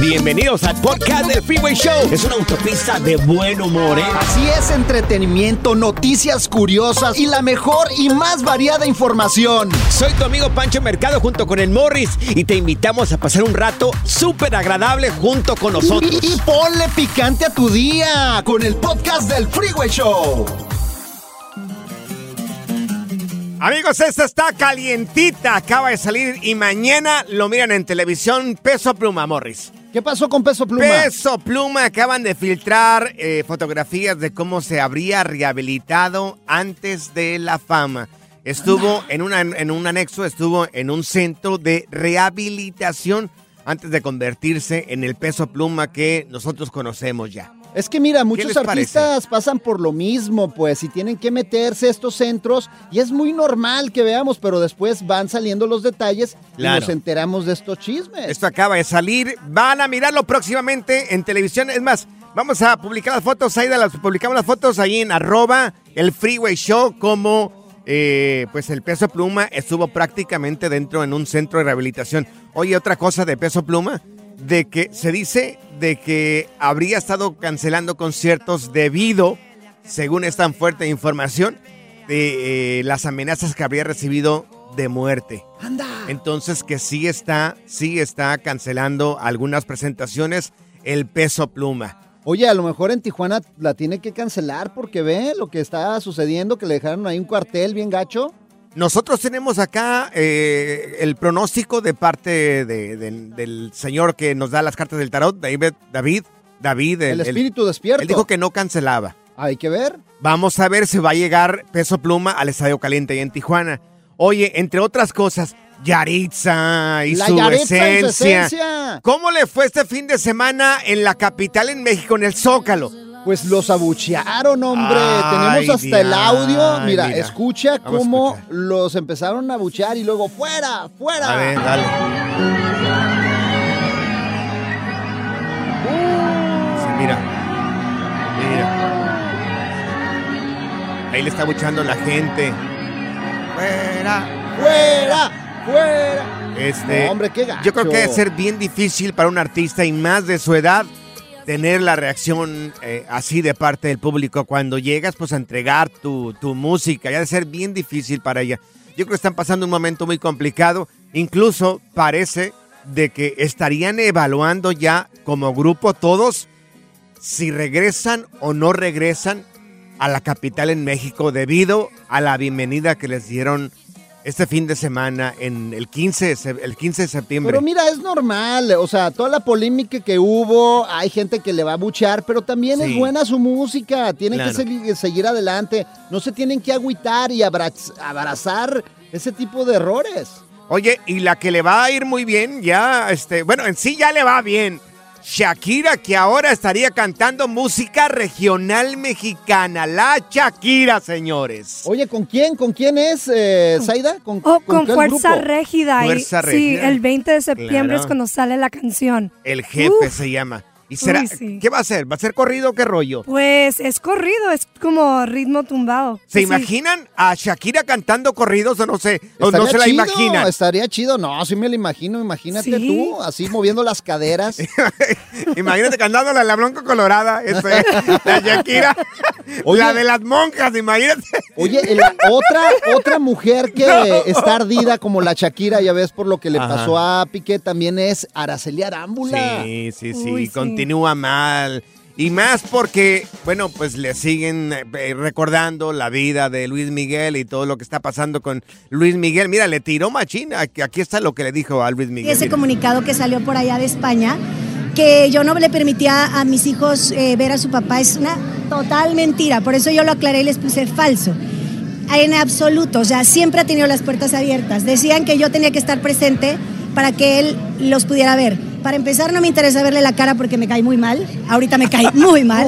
Bienvenidos al podcast del Freeway Show. Es una autopista de buen humor, ¿eh? Así es, entretenimiento, noticias curiosas y la mejor y más variada información. Soy tu amigo Pancho Mercado junto con el Morris y te invitamos a pasar un rato súper agradable junto con nosotros. Y, y ponle picante a tu día con el podcast del Freeway Show. Amigos, esta está calientita, acaba de salir y mañana lo miran en televisión. Peso Pluma, Morris. ¿Qué pasó con Peso Pluma? Peso Pluma acaban de filtrar eh, fotografías de cómo se habría rehabilitado antes de la fama. Estuvo en, una, en un anexo, estuvo en un centro de rehabilitación antes de convertirse en el Peso Pluma que nosotros conocemos ya. Es que mira, muchos artistas pasan por lo mismo, pues, y tienen que meterse a estos centros, y es muy normal que veamos, pero después van saliendo los detalles Claro. y nos enteramos de estos chismes. Esto acaba de salir. Van a mirarlo próximamente en televisión. Es más, vamos a publicar las fotos. Ahí las publicamos las fotos ahí en arroba el Freeway Show como eh, pues el peso pluma estuvo prácticamente dentro en un centro de rehabilitación. Oye, otra cosa de peso pluma, de que se dice de que habría estado cancelando conciertos debido, según esta fuerte información, de eh, las amenazas que habría recibido de muerte. ¡Anda! Entonces que sí está, sí está cancelando algunas presentaciones el peso pluma. Oye, a lo mejor en Tijuana la tiene que cancelar porque ve lo que está sucediendo, que le dejaron ahí un cuartel bien gacho. Nosotros tenemos acá eh, el pronóstico de parte de- de- del señor que nos da las cartas del tarot, David, David, David, El, espíritu despierto. él dijo que no cancelaba. Hay que ver. Vamos a ver si va a llegar Peso Pluma al Estadio Caliente ahí en Tijuana. Oye, entre otras cosas, Yaritza y La su Yaritza y su esencia. ¿Cómo le fue este fin de semana en la capital en México, en el Zócalo? Pues los abuchearon, hombre. Ay, Tenemos hasta el audio. Mira, mira. escucha Vamos cómo escuchar. los empezaron a abuchear y luego fuera, fuera. A ver, dale. Sí, mira. Mira. Ahí le está buchando la gente. Fuera. fuera, fuera. Este, No, hombre, qué gacho. Yo creo que debe ser bien difícil para un artista y más de su edad tener la reacción eh, así de parte del público cuando llegas pues a entregar tu, tu música. Ya de ser bien difícil para ella. Yo creo que están pasando un momento muy complicado. Incluso parece de que estarían evaluando ya como grupo todos si regresan o no regresan a la capital en México debido a la bienvenida que les dieron este fin de semana en el 15 de, se- el 15 de septiembre. Pero mira, es normal, o sea, toda la polémica que hubo, hay gente que le va a buchar, pero también es buena su música, tienen Claro. que segui- seguir adelante, no se tienen que agüitar y abraz- abrazar ese tipo de errores. Oye, y la que le va a ir muy bien, ya, este, bueno, en sí ya le va bien. Shakira, que ahora estaría cantando música regional mexicana. La Shakira, señores. Oye, ¿con quién? ¿Con quién es, eh, Zaida? ¿Con, Oh, con Fuerza grupo? Régida. y- Fuerza Sí, Régida. el 20 de septiembre Claro. es cuando sale la canción. El jefe Uf. se llama. ¿Y será, Uy, sí. qué va a hacer? ¿Va a ser corrido o qué rollo? Pues es corrido, es como ritmo tumbado. ¿Se Sí. imaginan a Shakira cantando corridos o no sé? O no Estaría se la chido, imaginan. Estaría chido, no, sí me lo imagino, imagínate Sí. tú, así moviendo las caderas. Imagínate cantándola la blanca colorada, este, la Shakira, Oye. la de las monjas, imagínate. Oye, la otra, otra mujer que está ardida como la Shakira, ya ves por lo que le Ajá. pasó a Piqué, también es Araceli Arámbula. Sí, sí, sí, Uy, sí. continúa mal. Y más porque, bueno, pues le siguen eh, recordando la vida de Luis Miguel y todo lo que está pasando con Luis Miguel. Mira, le tiró machina. Aquí aquí está lo que le dijo a Luis Y Miguel. ese Mira. comunicado que salió por allá de España, que yo no le permitía a mis hijos eh, ver a su papá, es una total mentira. Por eso yo lo aclaré y les puse falso. En absoluto, o sea, siempre ha tenido las puertas abiertas. Decían que yo tenía que estar presente para que él los pudiera ver. Para empezar, no me interesa verle la cara porque me cae muy mal. Ahorita me cae muy mal.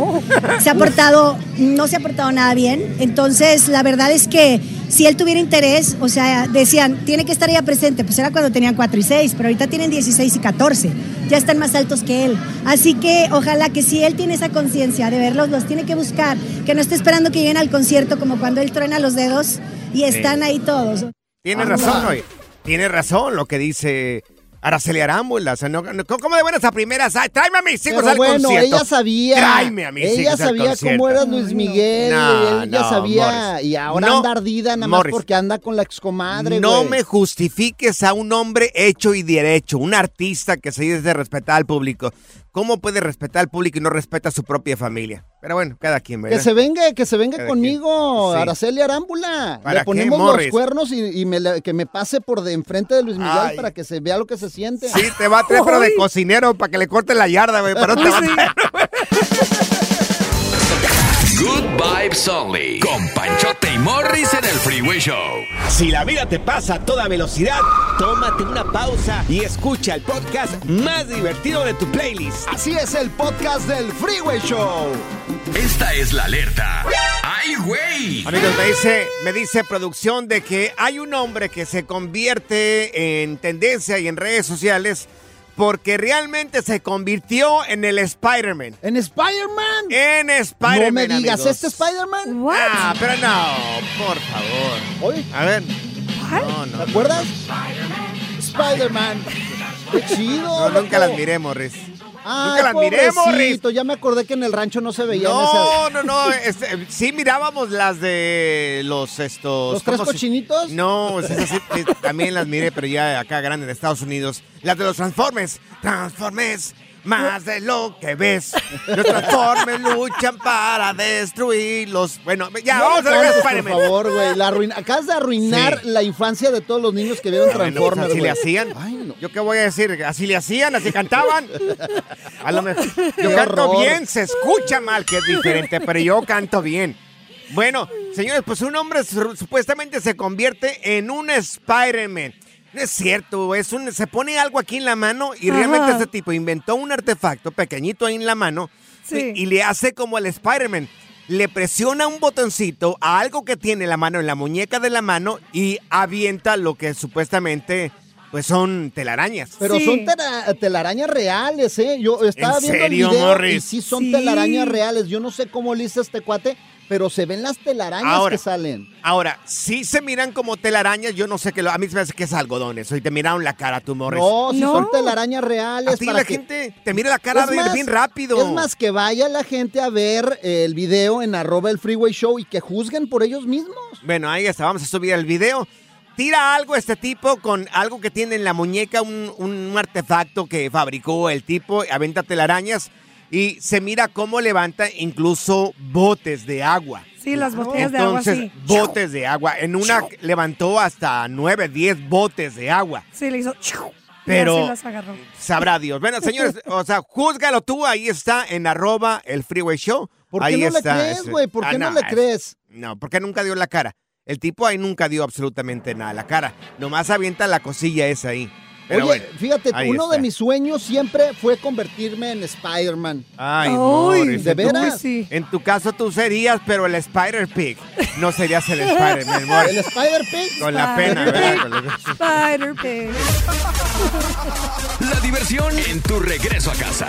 Se ha portado, no se ha portado nada bien. Entonces, la verdad es que si él tuviera interés, o sea, decían, tiene que estar ella presente. Pues era cuando tenían 4 y 6, pero ahorita tienen 16 y 14. Ya están más altos que él. Así que ojalá que si él tiene esa conciencia de verlos, los tiene que buscar. Que no esté esperando que lleguen al concierto como cuando él truena los dedos y están ahí todos. Tiene razón, oye. Tiene razón lo que dice Araceli Arámbula. O sea, no, no- ¿Cómo de buenas a primeras? Ay, tráeme a mis hijos Pero al bueno, concierto. ella sabía. Tráeme a mis ella hijos al sabía concierto. cómo eras Luis Miguel. No, ella sabía. Morris. Y ahora anda ardida nada Morris. más porque anda con la excomadre. No me justifiques a un hombre hecho y derecho, un artista que se dice respetar al público. ¿Cómo puede respetar al público y no respeta a su propia familia? Pero bueno, cada quien, ¿verdad? Que se venga, que se venga Cada conmigo. Sí. Araceli Arámbula. ¿Para Le qué, ponemos los cuernos y, y me que me pase por de enfrente de Luis Miguel Ay. para que se vea lo que se siente. Sí, te va a traer, pero de cocinero para que le corte la yarda, güey. Pero no te va a traer. Good Vibes Only. Con Panchote y Morris en el Freeway Show. Si la vida te pasa a toda velocidad, tómate una pausa y escucha el podcast más divertido de tu playlist. Así es el podcast del Freeway Show. Esta es la alerta. ¡Ay, güey! Amigos, me dice, me dice producción de que hay un hombre que se convierte en tendencia y en redes sociales porque realmente se convirtió en el Spider-Man. ¿En Spider-Man? En Spider-Man. no me digas, amigos. ¿este Spider-Man? Ah, pero no, por favor. Oye, A ver. No, no. ¿te acuerdas? Spider-Man. Qué chido. No, nunca loco. las miré, Morris. Ay, Nunca las Ya me acordé que en el rancho no se veían No, esas. no, no. este, sí mirábamos las de los estos. ¿Los tres ¿cómo se- cochinitos? No, esas sí, también las miré, pero ya acá grande en Estados Unidos. Las de los Transformers. Transformers. Más de lo que ves. Los Transformers luchan para destruirlos. Bueno, ya, No vamos a ver por favor, güey. Acabas de arruinar Sí. la infancia de todos los niños que vieron Transformers, así le hacían. Ay. ¿Yo qué voy a decir? ¿Así le hacían? ¿Así cantaban? A lo mejor. Yo canto bien, se escucha mal, que es diferente, pero yo canto bien. Bueno, señores, pues un hombre su- supuestamente se convierte en un Spider-Man. No es cierto, es un, se pone algo aquí en la mano y Ajá. realmente este tipo inventó un artefacto pequeñito ahí en la mano Sí. y, y le hace como el Spider-Man. Le presiona un botoncito a algo que tiene la mano en la muñeca de la mano y avienta lo que supuestamente pues son telarañas. Pero Sí. son tela- telarañas reales, ¿eh? Yo estaba ¿En viendo serio, el video y Morris? sí son Sí. telarañas reales. Yo no sé cómo le hizo este cuate, pero se ven las telarañas Ahora. que salen. Ahora, si se miran como telarañas, yo no sé qué lo, a mí se me hace que es algodón eso y te miraron la cara tú, Morris. No, sí No. son telarañas reales. a ti para la que- gente te mira la cara bien, más, bien rápido. Es más, que vaya la gente a ver el video en arroba el freeway show y que juzguen por ellos mismos. Bueno, ahí está, vamos a subir el video. Tira algo este tipo con algo que tiene en la muñeca, un, un artefacto que fabricó el tipo, aventa telarañas y se mira cómo levanta incluso botes de agua. Sí, las botellas de agua, Entonces, sí. botes de agua. En una levantó hasta 9, 10 botes de agua. Sí, le hizo. Pero- las agarró. Sabrá Dios. Bueno, señores, o sea, júzgalo tú, ahí está en arroba el freeway show. ¿Por ahí qué no está. le crees, güey? ¿Por Ah, qué no, le es- crees? No, porque nunca dio la cara. El tipo ahí nunca dio absolutamente nada la cara. Nomás avienta la cosilla esa ahí. Pero Oye, bueno, fíjate, uno está. de mis sueños siempre fue convertirme en Spider-Man. Ay, Morris, ¿de veras? Sí. En tu caso tú serías, pero el Spider-Pig. No serías el Spider-Man. El Spider-Pig. Con la pena, ¿verdad? Spider-Pig. La diversión en tu regreso a casa.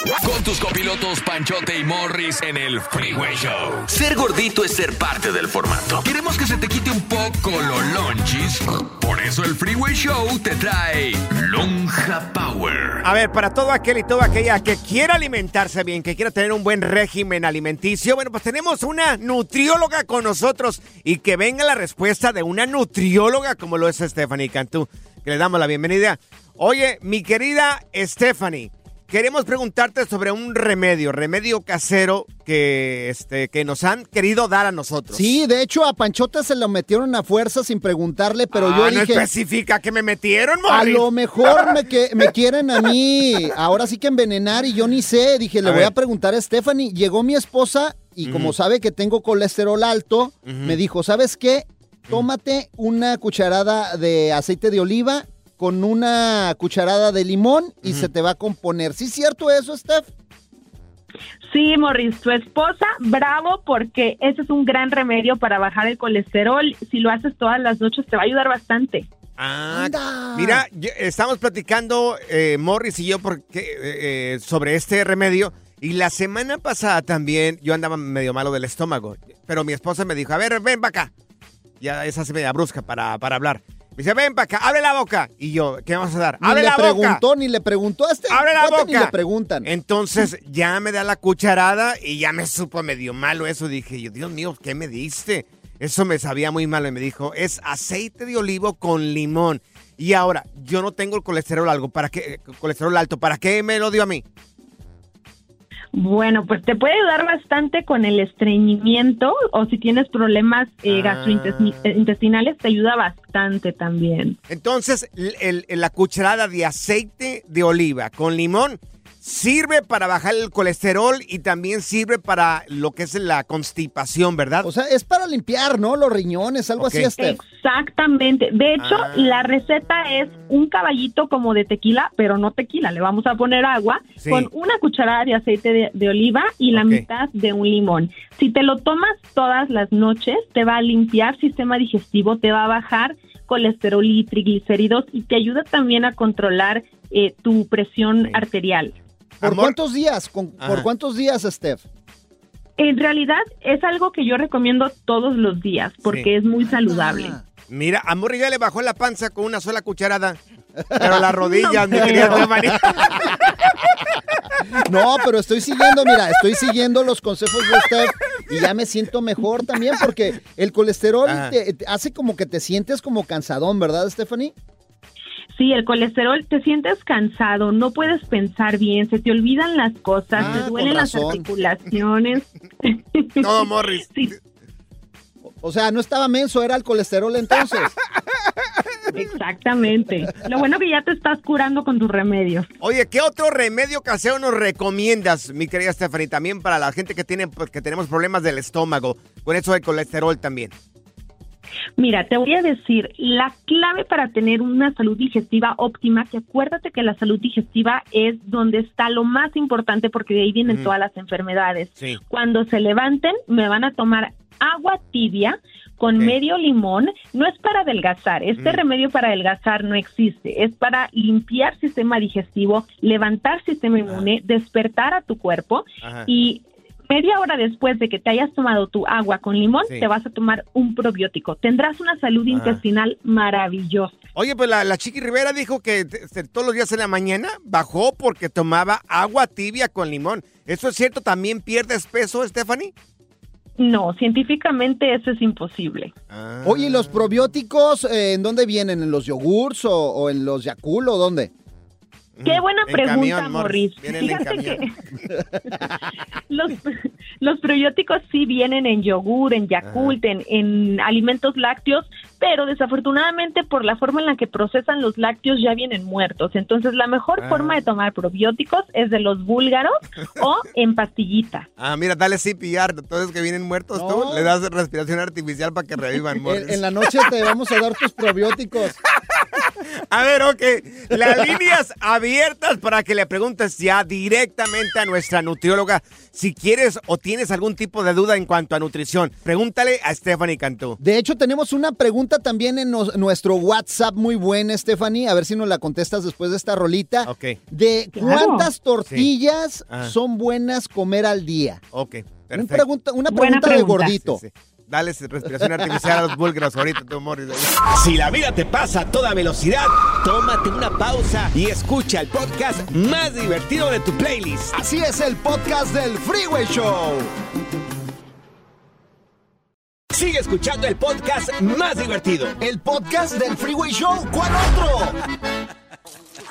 Con tus copilotos Panchote y Morris en el Freeway Show. Ser gordito es ser parte del formato. Queremos que se te quite un poco los lonchis. Por eso el Freeway Show te trae Lonja Power. A ver, para todo aquel y toda aquella que quiera alimentarse bien, que quiera tener un buen régimen alimenticio, bueno, pues tenemos una nutrióloga con nosotros y que venga la respuesta de una nutrióloga como lo es Stephanie Cantú, que le damos la bienvenida. Oye, mi querida Stephanie, queremos preguntarte sobre un remedio, remedio casero que, este, que nos han querido dar a nosotros. Sí, de hecho a Panchote se lo metieron a fuerza sin preguntarle, pero Ah, yo no dije, especifica que me metieron, a lo mejor me, que, me quieren a mí, ahora sí que envenenar y yo ni sé. Dije, le A voy ver. a preguntar a Stephanie. Llegó mi esposa y como sabe que tengo colesterol alto, me dijo, ¿sabes qué? Tómate una cucharada de aceite de oliva con una cucharada de limón y se te va a componer. ¿Sí es cierto eso, Steph? Sí, Morris, tu esposa, bravo, porque ese es un gran remedio para bajar el colesterol. Si lo haces todas las noches, te va a ayudar bastante. Ah, Anda. mira, yo- estamos platicando eh, Morris y yo porque, eh, eh, sobre este remedio y la semana pasada también yo andaba medio malo del estómago, pero mi esposa me dijo, a ver, ven para acá. Ya esa se media brusca para, para hablar. Me dice, ven para acá, abre la boca. Y yo, ¿qué vamos a dar? Ni ¡Abre le la boca! preguntó, ni le preguntó a este. ¡Abre la boca! Ni le preguntan. Entonces ya me da la cucharada y ya me supo medio malo eso. Dije yo, Dios mío, ¿qué me diste? Eso me sabía muy malo y me dijo, es aceite de olivo con limón. Y ahora, yo no tengo el colesterol alto, ¿para qué? eh, Colesterol alto, ¿para qué me lo dio a mí? Bueno, pues te puede ayudar bastante con el estreñimiento o si tienes problemas eh, Ah. gastrointestinales, te ayuda bastante también. Entonces, el- el- la cucharada de aceite de oliva con limón sirve para bajar el colesterol y también sirve para lo que es la constipación, ¿verdad? O sea, es para limpiar, ¿no? Los riñones, algo así. Exactamente. De hecho, Ah. la receta es un caballito como de tequila, pero no tequila. Le vamos a poner agua Sí. con una cucharada de aceite de, de oliva y la mitad de un limón. Si te lo tomas todas las noches, te va a limpiar sistema digestivo, te va a bajar colesterol y triglicéridos y te ayuda también a controlar eh, tu presión Sí. arterial. ¿Por Amor. cuántos días? Con- ¿Por cuántos días, Steph? En realidad es algo que yo recomiendo todos los días porque Sí. es muy saludable. Ah. Mira, a Morri ya le bajó la panza con una sola cucharada. Pero las rodillas, mi No querida creo. Stephanie. No, pero estoy siguiendo, mira, estoy siguiendo los consejos de Steph y ya me siento mejor también porque el colesterol te hace como que te sientes como cansadón, ¿verdad, Stephanie? Sí, el colesterol, te sientes cansado, no puedes pensar bien, se te olvidan las cosas, Ah, te con duelen las articulaciones. No, Morris. Sí, O sea, no estaba menso, era el colesterol entonces. exactamente. Lo bueno que ya te estás curando con tus remedios. Oye, ¿qué otro remedio casero nos recomiendas, mi querida Stephanie? También para la gente que tiene, pues, que tenemos problemas del estómago, con eso de colesterol también. Mira, te voy a decir, la clave para tener una salud digestiva óptima, que acuérdate que la salud digestiva es donde está lo más importante porque de ahí vienen todas las enfermedades. Sí. Cuando se levanten, me van a tomar agua tibia con medio limón. No es para adelgazar. Este Mm. remedio para adelgazar no existe. Es para limpiar sistema digestivo, levantar sistema inmune, despertar a tu cuerpo Ajá. y media hora después de que te hayas tomado tu agua con limón, Sí. te vas a tomar un probiótico. Tendrás una salud Ah. intestinal maravillosa. Oye, pues la, la Chiqui Rivera dijo que te- te- todos los días en la mañana bajó porque tomaba agua tibia con limón. ¿Eso es cierto? ¿También pierdes peso, Stephanie? No, científicamente eso es imposible. Ah. Oye, ¿y los probióticos eh, en dónde vienen? ¿En los yogurts o, o en los Yakult o dónde? Qué buena En pregunta, camión, Morris. Fíjate que los, los probióticos sí vienen en yogur, en Yakult, en, en alimentos lácteos, pero desafortunadamente por la forma en la que procesan los lácteos ya vienen muertos. Entonces la mejor Ah. forma de tomar probióticos es de los búlgaros o en pastillita. Ah, mira, dale CPR. Todos que vienen muertos No. tú, le das respiración artificial para que revivan. En, en la noche te vamos a dar tus probióticos. A ver, ok. Las líneas abiertas para que le preguntes ya directamente a nuestra nutrióloga si quieres o tienes algún tipo de duda en cuanto a nutrición. Pregúntale a Stephanie Cantú. De hecho, tenemos una pregunta también en nos- nuestro WhatsApp muy buena, Stephanie. A ver si nos la contestas después de esta rolita. Ok, De Claro. cuántas tortillas Ah. son buenas comer al día. ok. Pregunta, una pregunta de gordito. Sí, sí. Dale respiración artificial a los búlgaros ahorita, tú, Morris. Si la vida te pasa a toda velocidad, tómate una pausa y escucha el podcast más divertido de tu playlist. Así es el podcast del Freeway Show. Sigue escuchando el podcast más divertido. El podcast del Freeway Show. ¿Cuál otro?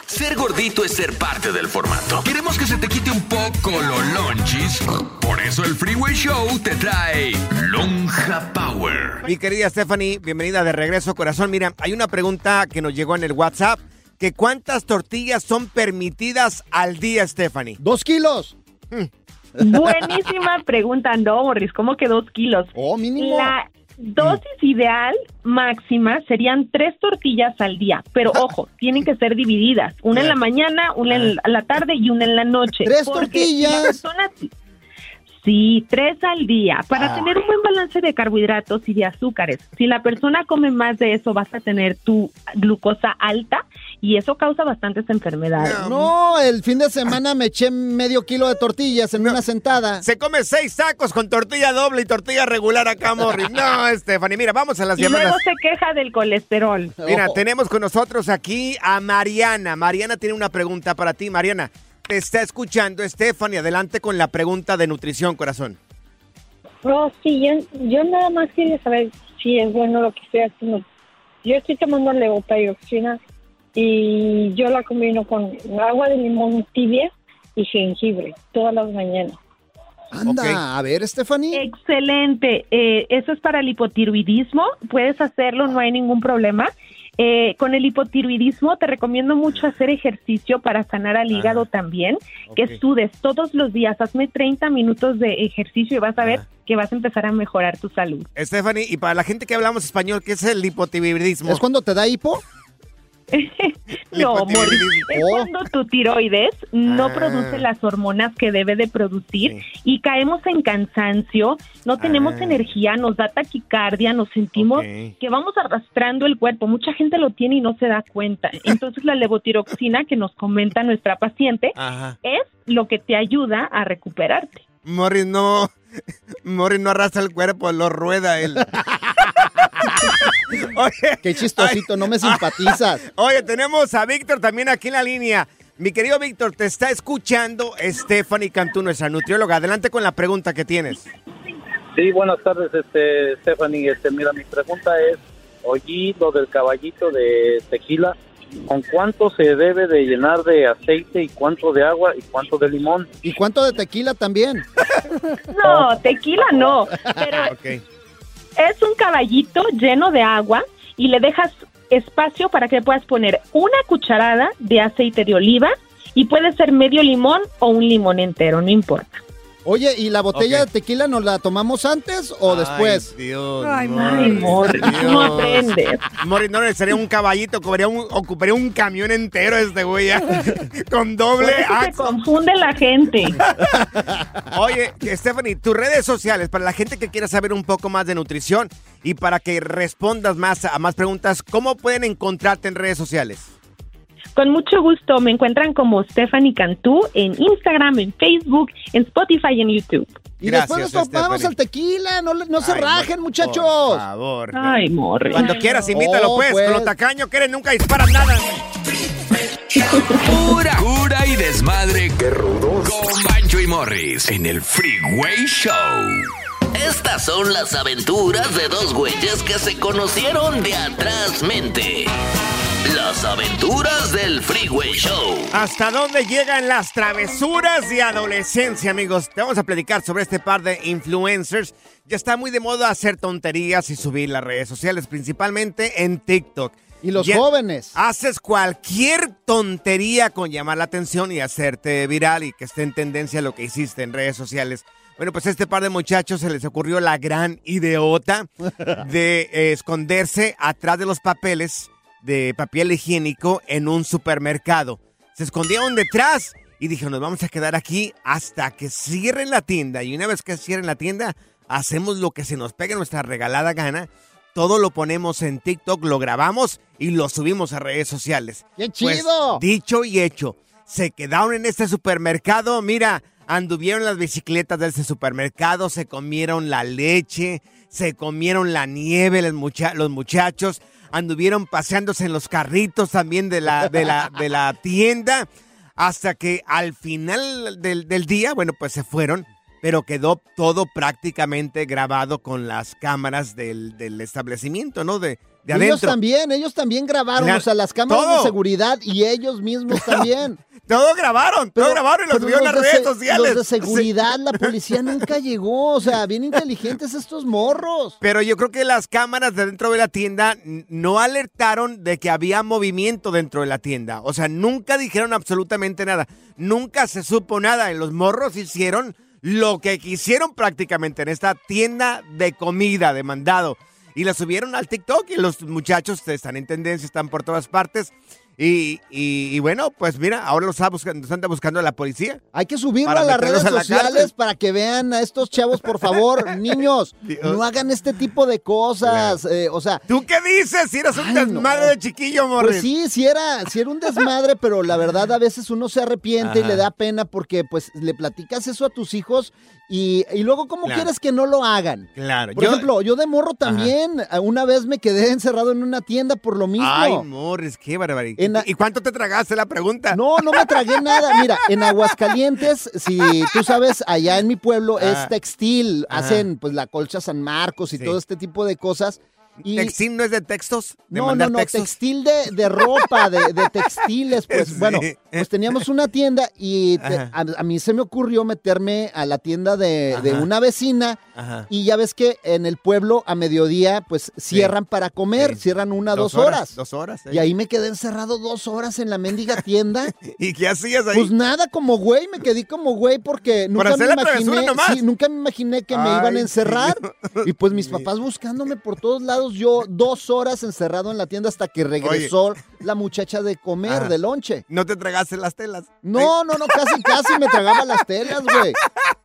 Ser gordito es ser parte del formato. Queremos que se te quite un poco lo lonchis. Por eso el Freeway Show te trae Lonja Power. Mi querida Stephanie, bienvenida de regreso, corazón. Mira, hay una pregunta que nos llegó en el WhatsApp. Que ¿Cuántas tortillas son permitidas al día, Stephanie? Dos kilos. Buenísima pregunta, no, Morris, ¿cómo que dos kilos? Oh, mínimo. La dosis ideal máxima serían tres tortillas al día, pero ojo, tienen que ser divididas, una en la mañana, una en la tarde y una en la noche. ¿Tres tortillas? Sí, tres al día, para Ah. tener un buen balance de carbohidratos y de azúcares. Si la persona come más de eso, vas a tener tu glucosa alta y eso causa bastantes enfermedades. No, el fin de semana me eché medio kilo de tortillas en una sentada. Se come seis tacos con tortilla doble y tortilla regular acá, Morris. No, Stephanie, mira, vamos a las Y llamadas. luego se queja del colesterol. Mira, Oh. tenemos con nosotros aquí a Mariana. Mariana tiene una pregunta para ti. Mariana, te está escuchando Stephanie. Adelante con la pregunta de nutrición, corazón. Oh, sí, yo, yo nada más quería saber si es bueno lo que estoy haciendo. Yo estoy tomando levotiraxina y yo la combino con agua de limón tibia y jengibre todas las mañanas. Anda, a ver, Stephanie. Excelente. Eh, eso es para el hipotiroidismo. Puedes hacerlo, no hay ningún problema. Eh, con el hipotiroidismo te recomiendo mucho hacer ejercicio para sanar al hígado también. Que sudes todos los días. Hazme 30 minutos de ejercicio y vas a ver Ah. que vas a empezar a mejorar tu salud. Stephanie, y para la gente que hablamos español, ¿qué es el hipotiroidismo? ¿Es cuando te da hipo? No, es Oh. cuando tu tiroides no Ah. produce las hormonas que debe de producir Sí. y caemos en cansancio, no tenemos Ah. energía, nos da taquicardia, nos sentimos que vamos arrastrando el cuerpo. Mucha gente lo tiene y no se da cuenta. Entonces la levotiroxina que nos comenta nuestra paciente Ajá. es lo que te ayuda a recuperarte. Morris no. Morris no arrastra el cuerpo, lo rueda él. Oye, Qué chistosito, no me simpatizas. Oye, tenemos a Víctor también aquí en la línea. Mi querido Víctor, te está escuchando Stephanie Cantú, nuestra nutrióloga. Adelante con la pregunta que tienes. Sí, buenas tardes, este, Stephanie. Este, mira, mi pregunta es, oí lo del caballito de tequila. ¿Con cuánto se debe de llenar de aceite y cuánto de agua y cuánto de limón? ¿Y cuánto de tequila también? No, tequila no, pero Ok. Es un caballito lleno de agua y le dejas espacio para que puedas poner una cucharada de aceite de oliva y puede ser medio limón o un limón entero, no importa. Oye, ¿y la botella de tequila nos la tomamos antes o después? Dios, Ay, Ay, Morris, no aprendes. Morris no necesitaría un caballito, ocuparía un, ocuparía un camión entero este güey ya. Con doble se confunde la gente. Oye, Stephanie, tus redes sociales, para la gente que quiera saber un poco más de nutrición y para que respondas más a más preguntas, ¿cómo pueden encontrarte en redes sociales? Con mucho gusto, me encuentran como Stephanie Cantú en Instagram, en Facebook, en Spotify y en YouTube. Y Gracias, después nos Stephanie. el tequila, no, no se Ay, rajen, muchachos. Por favor. Ay, Morris. Cuando quieras, invítalo, Oh, pues. pues. Con lo tacaño que eres, nunca disparas nada. Pura cura y desmadre. Qué rudos. Con Bancho y Morris en el Freeway Show. Estas son las aventuras de dos güeyes que se conocieron de atrás mente. Las aventuras del Freeway Show. ¿Hasta dónde llegan las travesuras de adolescencia, amigos? Te vamos a platicar sobre este par de influencers. Ya está muy de moda hacer tonterías y subir las redes sociales, principalmente en TikTok. Y los Ya- jóvenes. Haces cualquier tontería con llamar la atención y hacerte viral y que esté en tendencia lo que hiciste en redes sociales. Bueno, pues a este par de muchachos se les ocurrió la gran ideota de eh, esconderse atrás de los papeles de papel higiénico en un supermercado. Se escondieron detrás y dijeron, nos vamos a quedar aquí hasta que cierren la tienda. Y una vez que cierren la tienda, hacemos lo que se nos pegue nuestra regalada gana. Todo lo ponemos en TikTok, lo grabamos y lo subimos a redes sociales. ¡Qué Pues, chido! dicho y hecho, se quedaron en este supermercado, mira, anduvieron las bicicletas de ese supermercado, se comieron la leche, se comieron la nieve los, mucha- los muchachos, anduvieron paseándose en los carritos también de la, de la, de la tienda, hasta que al final del, del día, bueno, pues se fueron, pero quedó todo prácticamente grabado con las cámaras del, del establecimiento, ¿no? De, de ellos también, ellos también grabaron, o sea, las cámaras todo. de seguridad y ellos mismos también. Todo grabaron, todo grabaron y lo pero subieron a las redes sociales. Los de seguridad, la policía nunca llegó, o sea, bien inteligentes estos morros. Pero yo creo que las cámaras de dentro de la tienda no alertaron de que había movimiento dentro de la tienda. O sea, nunca dijeron absolutamente nada. Nunca se supo nada. Los morros hicieron lo que quisieron prácticamente en esta tienda de comida de mandado. Y la subieron al TikTok y los muchachos están en tendencia, están por todas partes. Y, y- y bueno, pues mira, ahora los está buscando, los anda buscando la policía. Hay que subirlo a las redes a la sociales cárcel. para que vean a estos chavos, por favor, niños, no hagan este tipo de cosas. eh, o sea, ¿Tú qué dices? Si eres un Ay, desmadre no. de chiquillo, Morris. Pues sí, sí era, sí era un desmadre, pero la verdad a veces uno se arrepiente y le da pena porque pues le platicas eso a tus hijos y, y luego cómo Claro. quieres que no lo hagan. Claro. Por ejemplo, yo de morro también, a- una vez me quedé encerrado en una tienda por lo mismo. Ay, Morris, qué barbaridad. La- ¿Y cuánto te tragaste la pregunta? No, no me tragué nada. Mira, en Aguascalientes, si tú sabes, allá en mi pueblo Ah. es textil. Ajá. Hacen pues la colcha San Marcos y Sí. todo este tipo de cosas. Y, ¿Textil no es de textos? ¿De no, no, no, textos? textil de, de ropa, de, de textiles. Pues Sí. bueno, pues teníamos una tienda y te- a, a mí se me ocurrió meterme a la tienda de, de una vecina. Ajá. Y ya ves que en el pueblo a mediodía pues cierran para comer, Sí. cierran una, dos, horas. Dos horas. ¿eh? Y ahí me quedé encerrado dos horas en la mendiga tienda. ¿Y qué hacías ahí? Pues nada, como güey, me quedé como güey porque nunca me imaginé, sí, nunca me imaginé que me iban a encerrar. tío. Y pues mis papás buscándome por todos lados, yo dos horas encerrado en la tienda hasta que regresó la muchacha de comer, Ajá. de lonche. ¿No te tragaste las telas? No, no, no, casi, casi me tragaba las telas, güey.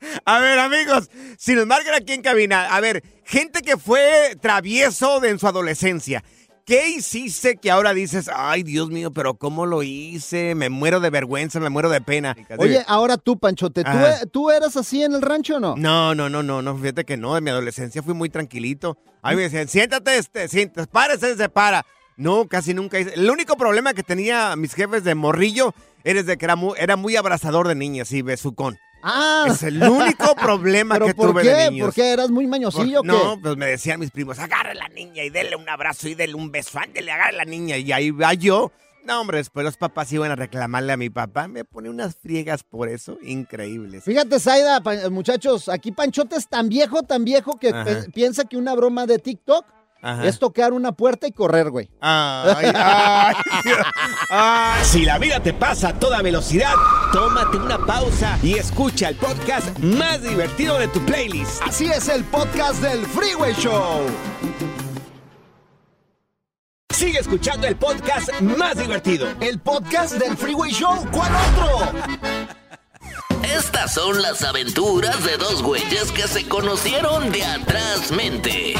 A ver, amigos, si nos marcan aquí en cabina, a ver, gente que fue travieso de en su adolescencia. ¿Qué hiciste que ahora dices, ay, Dios mío, pero cómo lo hice? Me muero de vergüenza, me muero de pena. Oye, ahora tú, Panchote, ¿tú, e- ¿tú eras así en el rancho o no? No, no, no, no, no, fíjate que no, de mi adolescencia fui muy tranquilito. Ahí me decían, siéntate, este, siéntate, párese, se para. No, casi nunca hice. El único problema que tenía mis jefes de morrillo era de que era muy, era muy abrazador de niñas y besucón. Ah, Es el único problema ¿pero que por tuve qué? de niños. ¿Por qué eras muy mañosillo o Por- qué? No, pues me decían mis primos, agarre a la niña y dele un abrazo y dele un beso, ándele, agarre a la niña. Y ahí va yo. No, hombre, después los papás iban a reclamarle a mi papá. Me pone unas friegas por eso, increíbles. Fíjate, Zaida, muchachos, aquí Panchote es tan viejo, tan viejo que Ajá. piensa que una broma de TikTok Ajá. es tocar una puerta y correr, güey. Ay, ay, ay. Si la vida te pasa a toda velocidad, tómate una pausa y escucha el podcast más divertido de tu playlist. Así es el podcast del Freeway Show. Sigue escuchando el podcast más divertido. El podcast del Freeway Show. ¿Cuál otro? Estas son las aventuras de dos güeyes que se conocieron de atrás mente.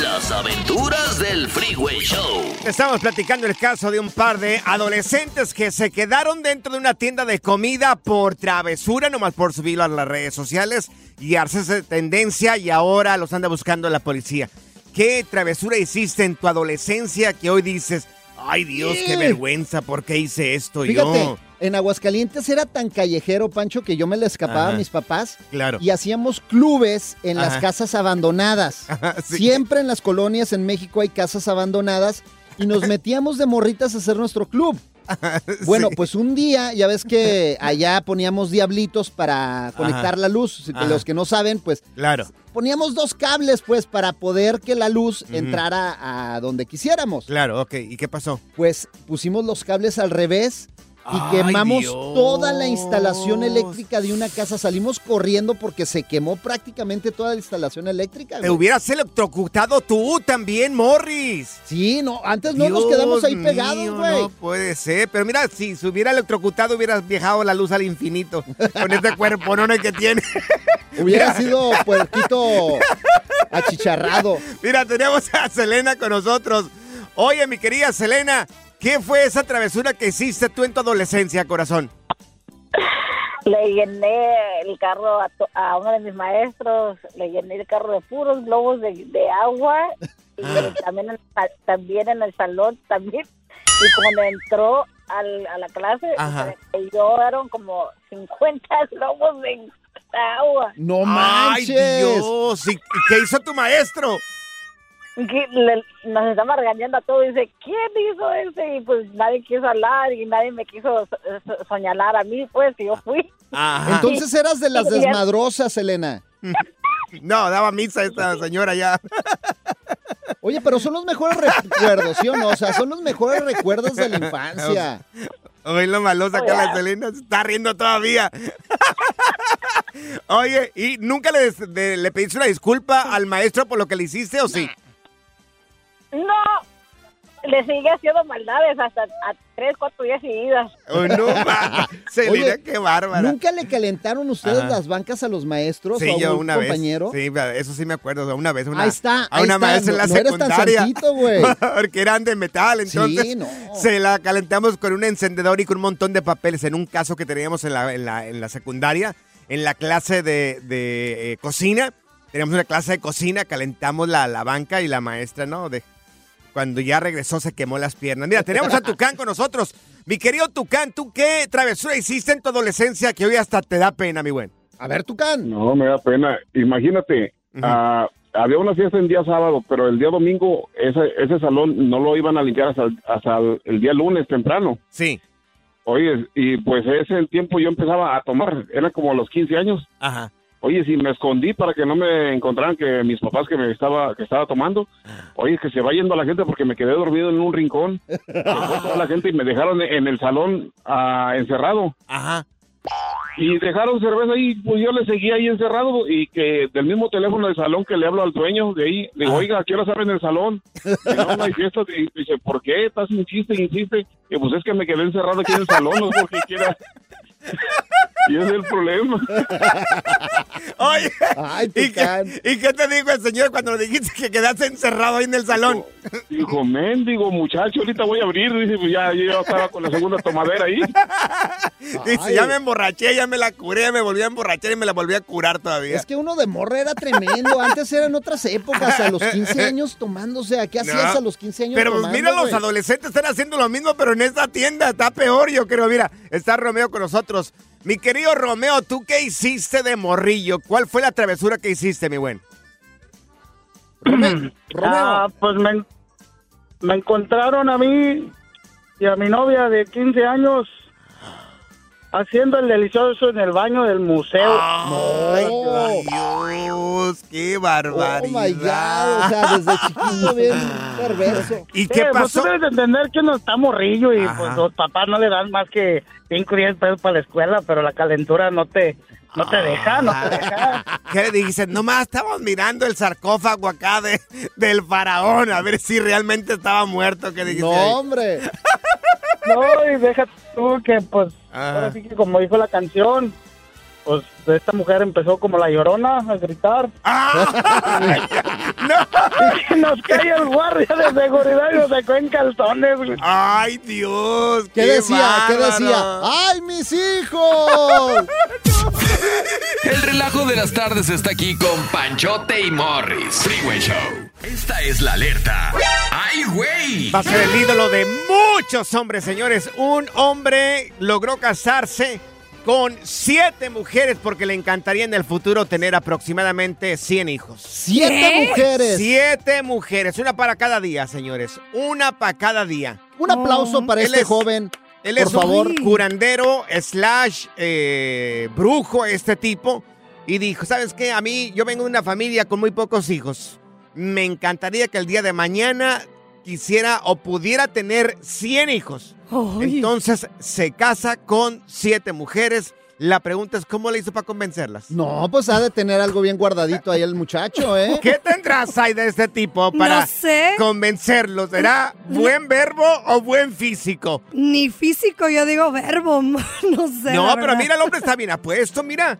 Las aventuras del Freeway Show. Estamos platicando el caso de un par de adolescentes que se quedaron dentro de una tienda de comida por travesura, nomás por subirlo a las redes sociales y hacerse tendencia y ahora los anda buscando la policía. ¿Qué travesura hiciste en tu adolescencia que hoy dices, ay Dios, qué vergüenza, ¿por qué hice esto Fíjate, yo? en Aguascalientes era tan callejero, Pancho, que yo me le escapaba Ajá. a mis papás Claro. y hacíamos clubes en las casas abandonadas. sí. Siempre en las colonias en México hay casas abandonadas y nos metíamos de morritas a hacer nuestro club. Bueno, Sí. pues un día, ya ves que allá poníamos diablitos para conectar Ajá. la luz. Ajá. Los que no saben, pues Claro. Poníamos dos cables, pues, para poder que la luz entrara a donde quisiéramos. Claro, ok. ¿Y qué pasó? Pues pusimos los cables al revés y quemamos Dios. toda la instalación eléctrica de una casa. Salimos corriendo porque se quemó prácticamente toda la instalación eléctrica. Te hubieras electrocutado tú también, Morris. Sí, no, antes no nos quedamos ahí mío, pegados, güey. No puede ser. Pero mira, si se hubiera electrocutado, hubieras viajado la luz al infinito. Con este cuerpo no que tiene. Hubiera sido puerquito achicharrado. Mira, tenemos a Selena con nosotros. Oye, mi querida Selena, ¿qué fue esa travesura que hiciste tú en tu adolescencia, corazón? Le llené el carro a, to- a uno de mis maestros, le llené el carro de puros globos de, de agua y Ah. también, en, también en el salón también. Y cuando entró al- a la clase, cayeron como 50 globos de agua. ¡No ¡Ay, manches! Dios! ¿Y y qué hizo tu maestro? Que le- nos estamos regañando a todos. Dice, ¿quién hizo ese? Y pues nadie quiso hablar y nadie me quiso so- so- señalar a mí, pues, que yo fui. Ajá. Entonces eras de las desmadrosas, Elena. No, daba misa esta señora ya. Oye, pero son los mejores recuerdos, ¿sí o no? O sea, son los mejores recuerdos de la infancia. Oye, lo malosa acá la Selena se está riendo todavía. Oye, ¿y nunca le, de- le pediste una disculpa al maestro por lo que le hiciste o sí? No, le sigue haciendo maldades hasta a tres, cuatro días seguidas. Oh, no, ma. Celina, Oye, qué bárbara. ¿Nunca le calentaron ustedes Ajá. las bancas a los maestros Sí, o a yo un una compañero? vez. Sí, eso sí me acuerdo. Una vez, una, Ahí está, a ahí una está. maestra en la No- no eres tan secundaria. santito, güey. Porque eran de metal, entonces Sí, no. se la calentamos con un encendedor y con un montón de papeles. En un caso que teníamos en la, en la, en la secundaria, en la clase de, de, eh, cocina, teníamos una clase de cocina, calentamos la, la banca y la maestra, ¿no? De, cuando ya regresó se quemó las piernas. Mira, tenemos a Tucán con nosotros. Mi querido Tucán, ¿tú qué travesura hiciste en tu adolescencia que hoy hasta te da pena, mi buen? A ver, Tucán. No, me da pena. Imagínate, ah, había una fiesta el día sábado, pero el día domingo ese, ese salón no lo iban a limpiar hasta, el- hasta el, el día lunes temprano. Sí. Oye, y pues ese tiempo yo empezaba a tomar, era como a los 15 años. Ajá. Oye, si me escondí para que no me encontraran que mis papás que me estaba que estaba tomando. Oye, que se va yendo la gente porque me quedé dormido en un rincón. Se fue toda la gente y me dejaron en el salón ah, encerrado. Ajá. Y dejaron cerveza ahí, pues yo le seguía ahí encerrado y que del mismo teléfono del salón que le hablo al dueño de ahí, le digo, oiga, ¿a qué hora abren el salón? Y no, no hay fiesta. Y dice, ¿por qué? Estás insiste, insiste. Y pues es que me quedé encerrado aquí en el salón, no es porque quiera. Y ese es el problema. Oye, Ay, ¿y qué, ¿y qué te dijo el señor cuando le dijiste que quedaste encerrado ahí en el salón? Dijo, mendigo muchacho, ahorita voy a abrir. Dice, pues ya, yo ya estaba con la segunda tomadera ahí. Dice, ya me emborraché, ya me la curé, me volví a emborrachar y me la volví a curar todavía. Es que uno de morra era tremendo. Antes eran otras épocas, a los 15 años tomándose. ¿A qué hacías No. a los 15 años Pero pues, tomando, mira, los adolescentes están haciendo lo mismo, pero en esta tienda está peor, yo creo. Mira, está Romeo con nosotros. Mi querido Romeo, ¿tú qué hiciste de morrillo? ¿Cuál fue la travesura que hiciste, mi buen? Ah, pues me, me encontraron a mí y a mi novia de 15 años haciendo el delicioso en el baño del museo. Ay, Dios, qué barbaridad. Oh my God, o sea, desde chiquito bien perverso. ¿Y Sí, pues tú debes de entender que uno está morrillo y pues los papás no le dan más que 5 o 10 pesos para la escuela, pero la calentura no te, no te deja, no te deja. ¿Qué le dices? Nomás estamos mirando el sarcófago acá de, del faraón, a ver si realmente estaba muerto. ¿Qué dijiste? No, ahí? hombre. No, y deja tú que pues, ahora sí que como dijo la canción, pues esta mujer empezó como la llorona a gritar. Y que nos cae el guardia de seguridad y nos sacó en calzones. Ay, Dios. ¿Qué, decía? ¿Qué decía? ¡Ay, mis hijos! El relajo de las tardes está aquí con Panchote y Morris. Freeway Show. Esta es la alerta. ¡Ay, güey! Va a ser el ídolo de muchos hombres, señores. Un hombre logró casarse con siete mujeres porque le encantaría en el futuro tener aproximadamente 100 hijos. ¿Siete mujeres? Siete mujeres, una para cada día, señores. Una para cada día. Un aplauso para Él este es- joven. Él por es favor. un curandero slash eh, brujo, este tipo. Y dijo, ¿sabes qué? A mí, yo vengo de una familia con muy pocos hijos. Me encantaría que el día de mañana quisiera o pudiera tener 100 hijos. Entonces se casa con siete mujeres. La pregunta es, ¿cómo le hizo para convencerlas? No, pues ha de tener algo bien guardadito ahí el muchacho, ¿eh? ¿Qué tendrás ahí de este tipo para No sé. convencerlos? ¿Será buen verbo o buen físico? Ni físico, yo digo verbo. No sé. No, la pero mira, el hombre está bien apuesto, mira.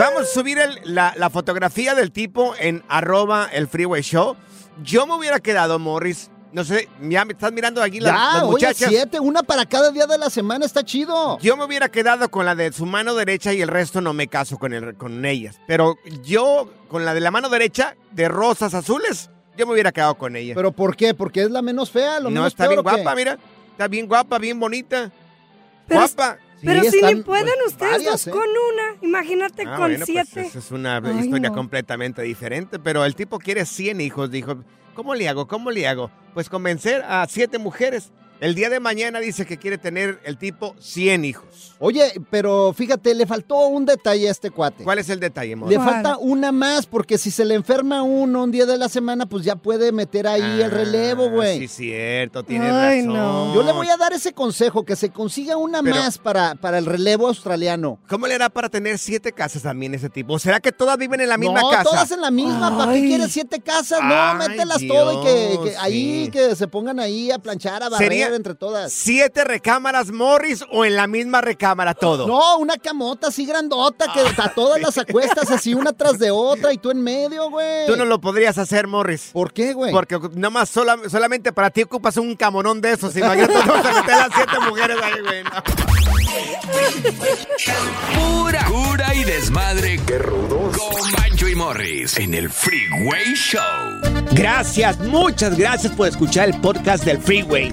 Vamos a subir el- la, la fotografía del tipo en arroba el freeway show. Yo me hubiera quedado, Morris. No sé, ya me estás mirando aquí las, Ya, las oye, muchachas. siete, una para cada día de la semana, está chido. Yo me hubiera quedado con la de su mano derecha y el resto no me caso con, el, con ellas. Pero yo, con la de la mano derecha, de rosas azules, yo me hubiera quedado con ella. ¿Pero por qué? ¿Porque es la menos fea? ¿Lo no, menos está peor bien guapa, mira. Está bien guapa, bien bonita. Pero- guapa. Pero Sí, si ni pueden pues, ustedes varias, dos ¿eh? con una, imagínate Ah, con bueno, pues, siete. esa es una Ay, historia no. completamente diferente, pero el tipo quiere 100 hijos, dijo, ¿cómo le hago? ¿Cómo le hago? Pues convencer a siete mujeres. El día de mañana dice que quiere tener el tipo 100 hijos. Oye, pero fíjate, le faltó un detalle a este cuate. ¿Cuál es el detalle, Morris? Le falta una más, porque si se le enferma uno un día de la semana, pues ya puede meter ahí el relevo, güey. Ah, Sí, cierto, tienes Ay, razón. no. Yo le voy a dar ese consejo, que se consiga una Pero- más para, para el relevo australiano. ¿Cómo le hará para tener siete casas también ese tipo? ¿O será que todas viven en la misma no, casa? todas en la misma. ¿Para qué quieres siete casas? Ay, no, mételas todo y que, que Dios, ahí que se pongan ahí a planchar, a barrer Sería entre todas. ¿Siete recámaras Morris o en la misma recámara todo? No, una camota así grandota que a todas las acuestas así una tras de otra y tú en medio, güey. Tú no lo podrías hacer, Morris. ¿Por qué, güey? Porque nomás sola- solamente para ti ocupas un camonón de esos. Imagínate, te vas a meter las siete mujeres ahí, güey. no. Pura cura y desmadre. Qué rudos. Con Bancho y Morris en el Freeway Show. Gracias, muchas gracias por escuchar el podcast del Freeway.